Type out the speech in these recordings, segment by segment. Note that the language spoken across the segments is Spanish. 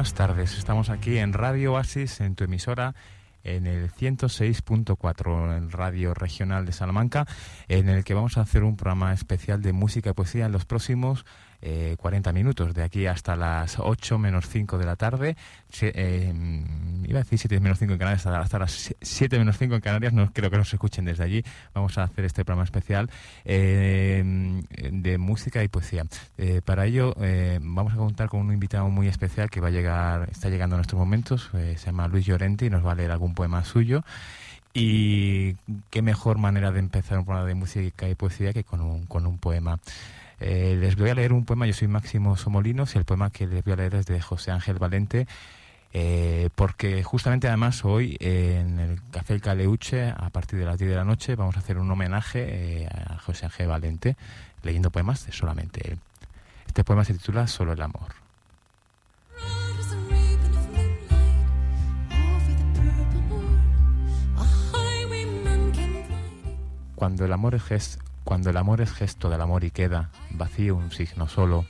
Buenas tardes, estamos aquí en Radio Oasis, en tu emisora, en el 106.4, en Radio Regional de Salamanca, en el que vamos a hacer un programa especial de música y poesía en los próximos eh, 40 minutos, de aquí hasta las 8 menos 5 de la tarde. Eh, iba a decir 7 menos 5 en Canarias, hasta las 7 menos 5 en Canarias, no creo que nos escuchen desde allí. Vamos a hacer este programa especial eh, de música y poesía. Eh, para ello vamos a contar con un invitado muy especial que va a llegar, está llegando en estos momentos, se llama Luis Llorente y nos va a leer algún poema suyo. Y qué mejor manera de empezar un programa de música y poesía que con un, con un poema. Eh, les voy a leer un poema, yo soy Máximo Somolinos y el poema que les voy a leer es de José Ángel Valente, eh, porque justamente además hoy en el Café El Caleuche, a partir de las 10 de la noche, vamos a hacer un homenaje eh, a José Ángel Valente, leyendo poemas de solamente él. Este poema se titula Solo el amor. Cuando el amor es cuando el amor es gesto del amor y queda vacío un signo solo,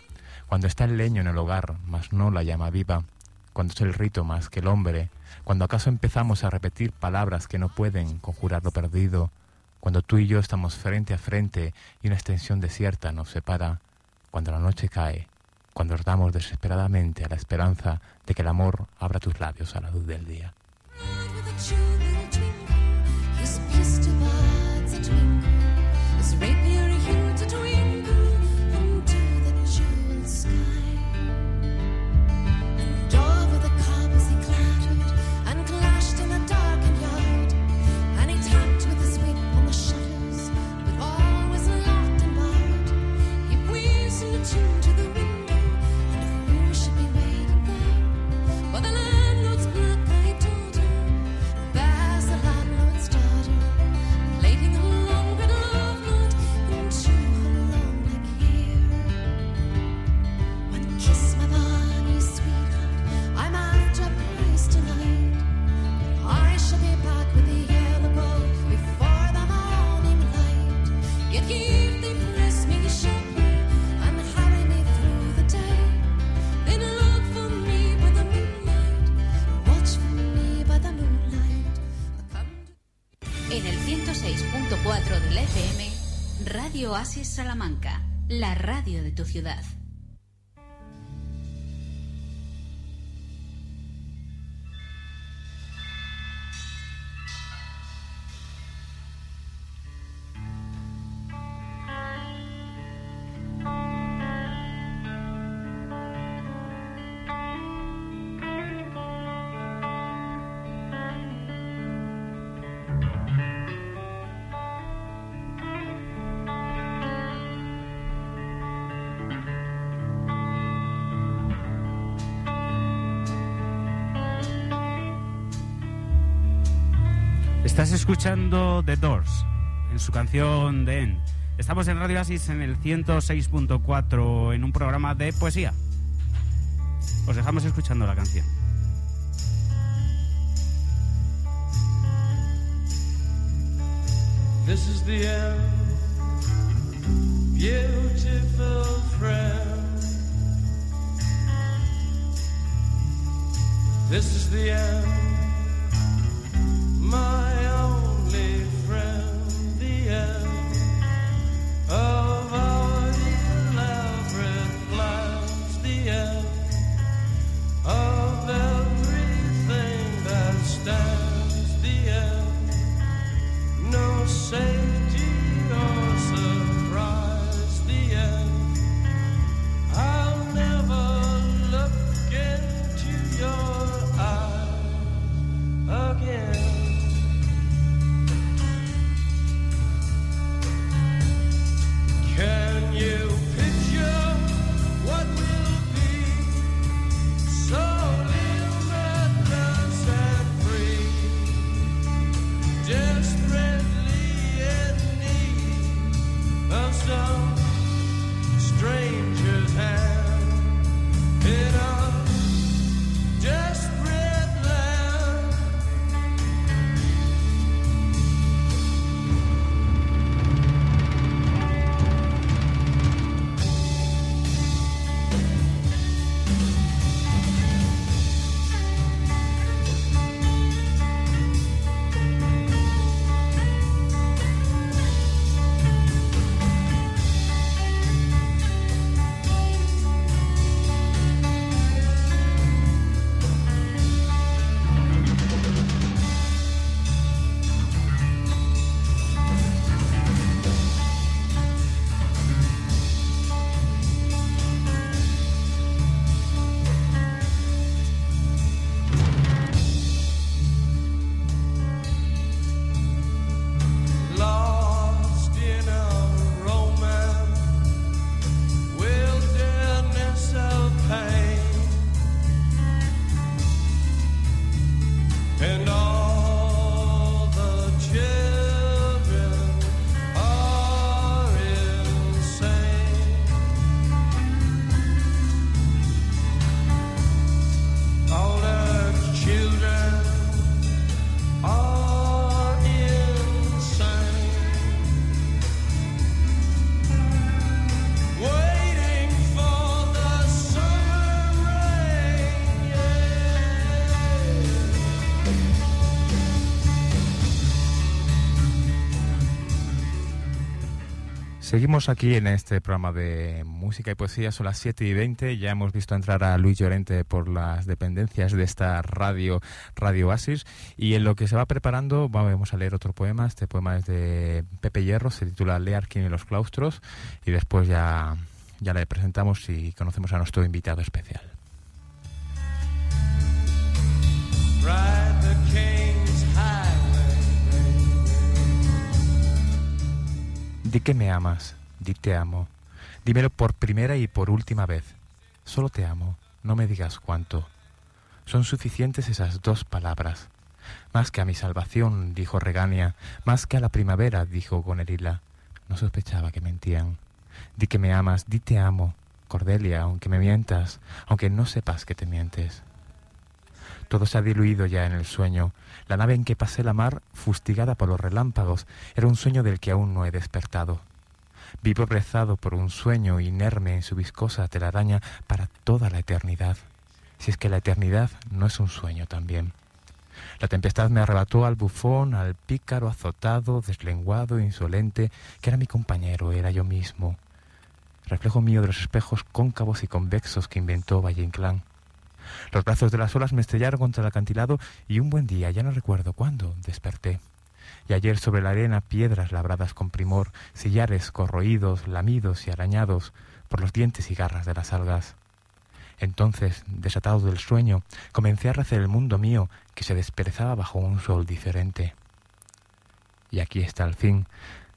cuando está el leño en el hogar, mas no la llama viva, cuando es el rito más que el hombre, cuando acaso empezamos a repetir palabras que no pueden conjurar lo perdido, cuando tú y yo estamos frente a frente y una extensión desierta nos separa, cuando la noche cae, cuando damos desesperadamente a la esperanza de que el amor abra tus labios a la luz del día. De tu ciudad. Estás escuchando The Doors en su canción The End. Estamos en Radio Asis en el 106.4 en un programa de poesía. Os dejamos escuchando la canción. This is the end, beautiful friend. This is the end, my Seguimos aquí en este programa de música y poesía, son las 7 y 20. Ya hemos visto entrar a Luis Llorente por las dependencias de esta radio, Radio Oasis. Y en lo que se va preparando, vamos a leer otro poema. Este poema es de Pepe Hierro, se titula Learkin y los claustros. Y después ya, ya le presentamos y conocemos a nuestro invitado especial. Ride Di que me amas, di te amo. Dímelo por primera y por última vez. Solo te amo, no me digas cuánto. Son suficientes esas dos palabras. Más que a mi salvación, dijo Regania, más que a la primavera, dijo Gonerila. No sospechaba que mentían. Di que me amas, di te amo, Cordelia, aunque me mientas, aunque no sepas que te mientes. Todo se ha diluido ya en el sueño. La nave en que pasé la mar, fustigada por los relámpagos, era un sueño del que aún no he despertado. Vivo rezado por un sueño inerme en su viscosa telaraña para toda la eternidad, si es que la eternidad no es un sueño también. La tempestad me arrebató al bufón, al pícaro azotado, deslenguado, insolente, que era mi compañero, era yo mismo, reflejo mío de los espejos cóncavos y convexos que inventó Valle Inclán. Los brazos de las olas me estrellaron contra el acantilado y un buen día, ya no recuerdo cuándo, desperté. Y ayer sobre la arena piedras labradas con primor, sillares corroídos, lamidos y arañados por los dientes y garras de las algas. Entonces, desatado del sueño, comencé a recer el mundo mío que se desperezaba bajo un sol diferente. Y aquí está el fin.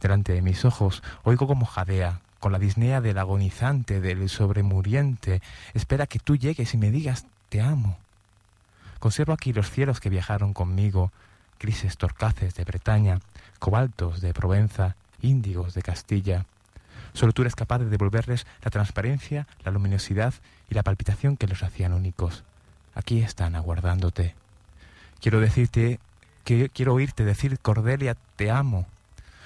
Delante de mis ojos oigo como jadea, con la disnea del agonizante, del sobremuriente. Espera que tú llegues y me digas te amo. Conservo aquí los cielos que viajaron conmigo, grises torcaces de Bretaña, cobaltos de Provenza, índigos de Castilla. Solo tú eres capaz de devolverles la transparencia, la luminosidad y la palpitación que los hacían únicos. Aquí están aguardándote. Quiero decirte que quiero oírte decir Cordelia, te amo.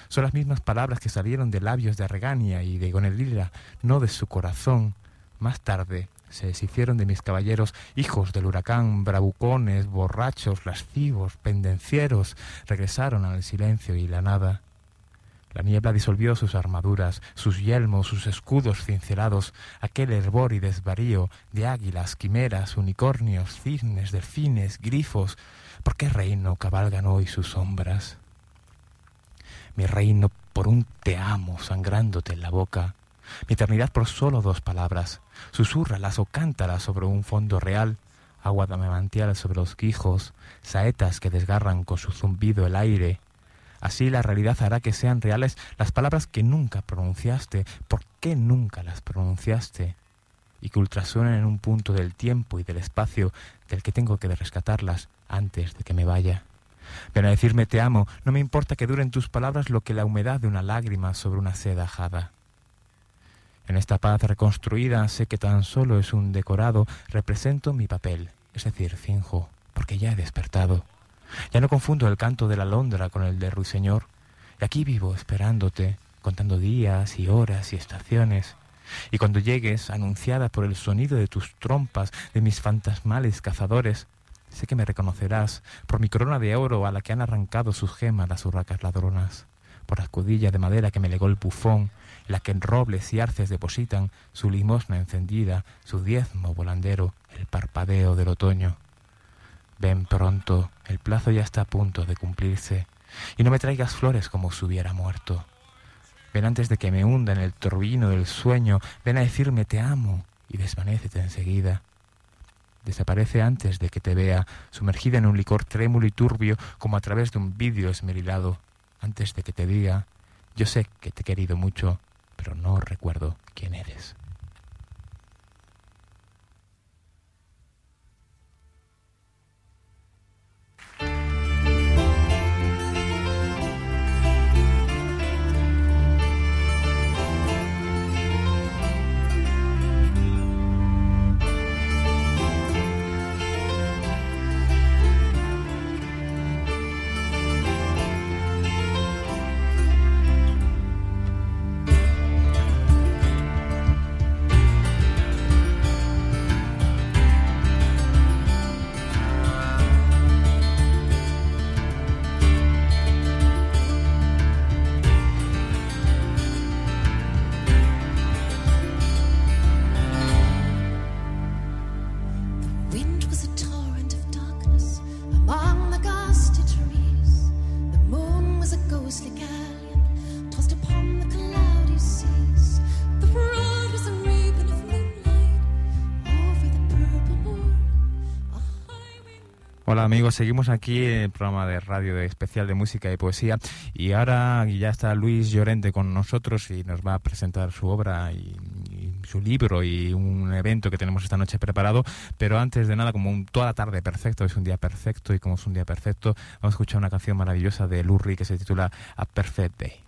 Son las mismas palabras que salieron de labios de Regania y de Gonelila, no de su corazón. Más tarde se deshicieron de mis caballeros, hijos del huracán, bravucones, borrachos, lascivos, pendencieros, regresaron al silencio y la nada. La niebla disolvió sus armaduras, sus yelmos, sus escudos cincelados, aquel hervor y desvarío de águilas, quimeras, unicornios, cisnes, delfines, grifos. ¿Por qué reino cabalgan hoy sus sombras? Mi reino por un te amo sangrándote en la boca, mi eternidad por solo dos palabras, susúrralas o cántalas sobre un fondo real, agua de sobre los quijos, saetas que desgarran con su zumbido el aire, Así la realidad hará que sean reales las palabras que nunca pronunciaste, por qué nunca las pronunciaste, y que ultrasuenen en un punto del tiempo y del espacio del que tengo que rescatarlas antes de que me vaya. Ven a decirme te amo, no me importa que duren tus palabras lo que la humedad de una lágrima sobre una seda ajada. En esta paz reconstruida sé que tan solo es un decorado, represento mi papel, es decir, finjo, porque ya he despertado. Ya no confundo el canto de la alondra con el de ruiseñor. Y aquí vivo esperándote, contando días y horas y estaciones. Y cuando llegues, anunciada por el sonido de tus trompas, de mis fantasmales cazadores, sé que me reconocerás por mi corona de oro a la que han arrancado sus gemas las urracas ladronas, por la escudilla de madera que me legó el bufón, la que en robles y arces depositan su limosna encendida, su diezmo volandero, el parpadeo del otoño. Ven pronto, el plazo ya está a punto de cumplirse, y no me traigas flores como si hubiera muerto. Ven antes de que me hunda en el torbellino del sueño, ven a decirme te amo, y desvanécete enseguida. Desaparece antes de que te vea, sumergida en un licor trémulo y turbio como a través de un vidrio esmerilado, antes de que te diga, yo sé que te he querido mucho, pero no recuerdo quién eres. Amigos, seguimos aquí en el programa de radio de especial de música y poesía y ahora ya está Luis Llorente con nosotros y nos va a presentar su obra y, su libro y un evento que tenemos esta noche preparado, pero antes de nada como un, toda la tarde perfecto, es un día perfecto y como es un día perfecto vamos a escuchar una canción maravillosa de Lurri que se titula A Perfect Day.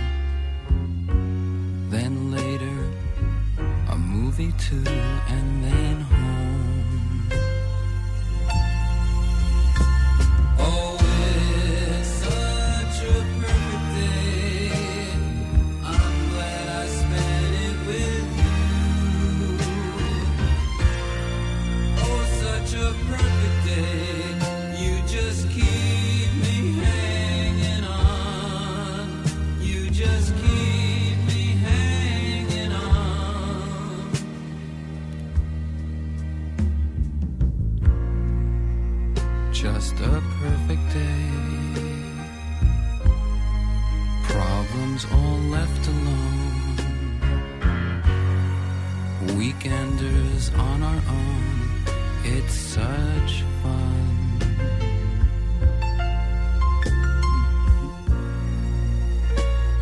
Too, and then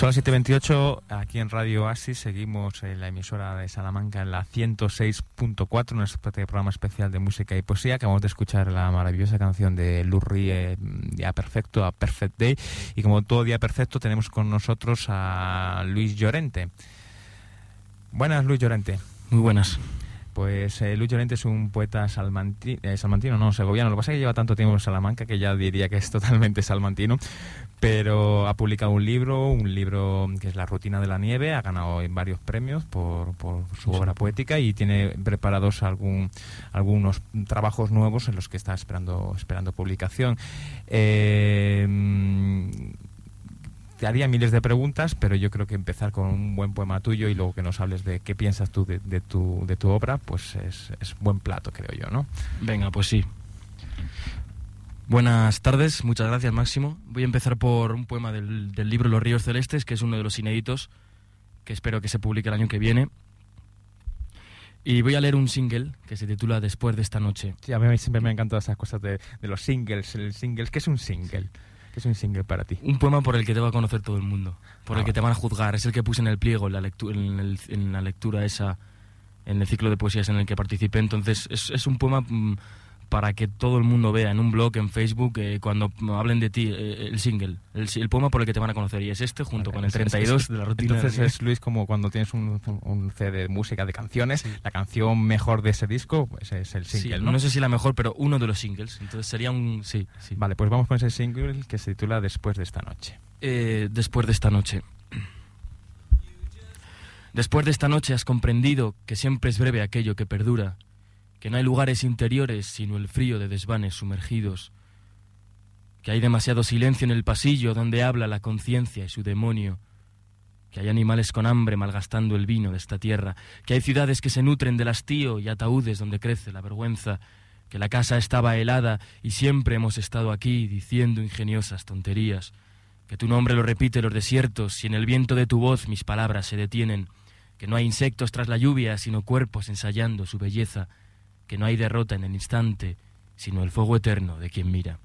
Son las 7.28, aquí en Radio Oasis, seguimos en la emisora de Salamanca en la 106.4, nuestro programa especial de música y poesía. Acabamos de escuchar la maravillosa canción de Lurri, eh, Día Perfecto, a Perfect Day. Y como todo día perfecto, tenemos con nosotros a Luis Llorente. Buenas, Luis Llorente. Muy buenas. Pues eh, Luis Llorente es un poeta salmanti- eh, salmantino, no, segoviano. Lo que pasa es que lleva tanto tiempo en Salamanca que ya diría que es totalmente salmantino. Pero ha publicado un libro, un libro que es La rutina de la nieve. Ha ganado varios premios por, por su obra poética y tiene preparados algún, algunos trabajos nuevos en los que está esperando, esperando publicación. Eh, te haría miles de preguntas, pero yo creo que empezar con un buen poema tuyo y luego que nos hables de qué piensas tú de, de tu, de tu obra, pues es, es buen plato, creo yo, ¿no? Venga, pues sí. Buenas tardes, muchas gracias Máximo. Voy a empezar por un poema del, del libro Los Ríos Celestes, que es uno de los inéditos, que espero que se publique el año que viene. Y voy a leer un single que se titula Después de esta noche. Sí, a mí siempre me han encantado esas cosas de, de los singles, el singles. ¿Qué es un single? ¿Qué es un single para ti? Un poema por el que te va a conocer todo el mundo, por Ah, el que vale. te van a juzgar. Es el que puse en el pliego, en la, lectu- en el- en la lectura esa, en el ciclo de poesías en el que participé. Entonces, es, es un poema mm, para que todo el mundo vea en un blog, en Facebook, eh, cuando hablen de ti, eh, el single, el, el poema por el que te van a conocer. Y es este junto con el Es- es- 32 es- de la rutina. Entonces de- es, Luis, como cuando tienes un, un CD de música de canciones, la canción mejor de ese disco pues es el Sí, single, no? ¿no? sé si la mejor, pero uno de los singles. Entonces sería un... Sí, sí. Vale, pues vamos con ese single que se titula Después de esta noche. Eh, después de esta noche. Después de esta noche has comprendido que siempre es breve aquello que perdura, que no hay lugares interiores sino el frío de desvanes sumergidos, que hay demasiado silencio en el pasillo donde habla la conciencia y su demonio, que hay animales con hambre malgastando el vino de esta tierra, que hay ciudades que se nutren del hastío y ataúdes donde crece la vergüenza, que la casa estaba helada y siempre hemos estado aquí diciendo ingeniosas tonterías, que tu nombre lo repite los desiertos y en el viento de tu voz mis palabras se detienen, que no hay insectos tras la lluvia sino cuerpos ensayando su belleza, que no hay derrota en el instante sino el fuego eterno de quien mira.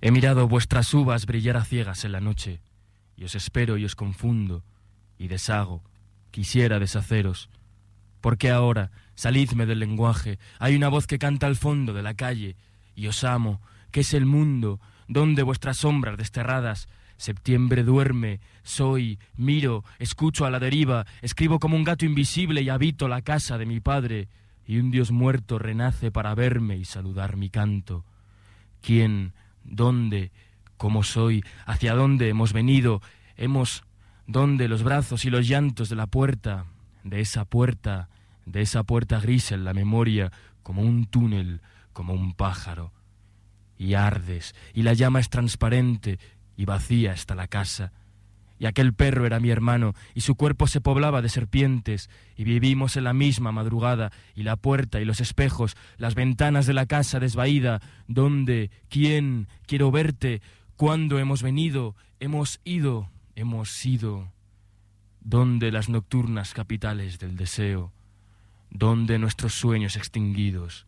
He mirado vuestras uvas brillar a ciegas en la noche, y os espero y os confundo, y deshago, quisiera deshaceros. Porque ahora, salidme del lenguaje, hay una voz que canta al fondo de la calle, y os amo, que es el mundo, donde vuestras sombras desterradas, septiembre duerme, soy, miro, escucho a la deriva, escribo como un gato invisible y habito la casa de mi padre, y un Dios muerto renace para verme y saludar mi canto. ¿Quién? ¿Dónde? ¿Cómo soy? ¿Hacia dónde hemos venido? Hemos... ¿Dónde los brazos y los llantos de la puerta? De esa puerta, de esa puerta gris en la memoria, como un túnel, como un pájaro. Y ardes, y la llama es transparente, y vacía está la casa. Y aquel perro era mi hermano, y su cuerpo se poblaba de serpientes, y vivimos en la misma madrugada, y la puerta y los espejos, las ventanas de la casa desvaída, ¿dónde? ¿Quién? Quiero verte. ¿Cuándo hemos venido? Hemos ido, hemos sido. ¿Dónde las nocturnas capitales del deseo? ¿Dónde nuestros sueños extinguidos?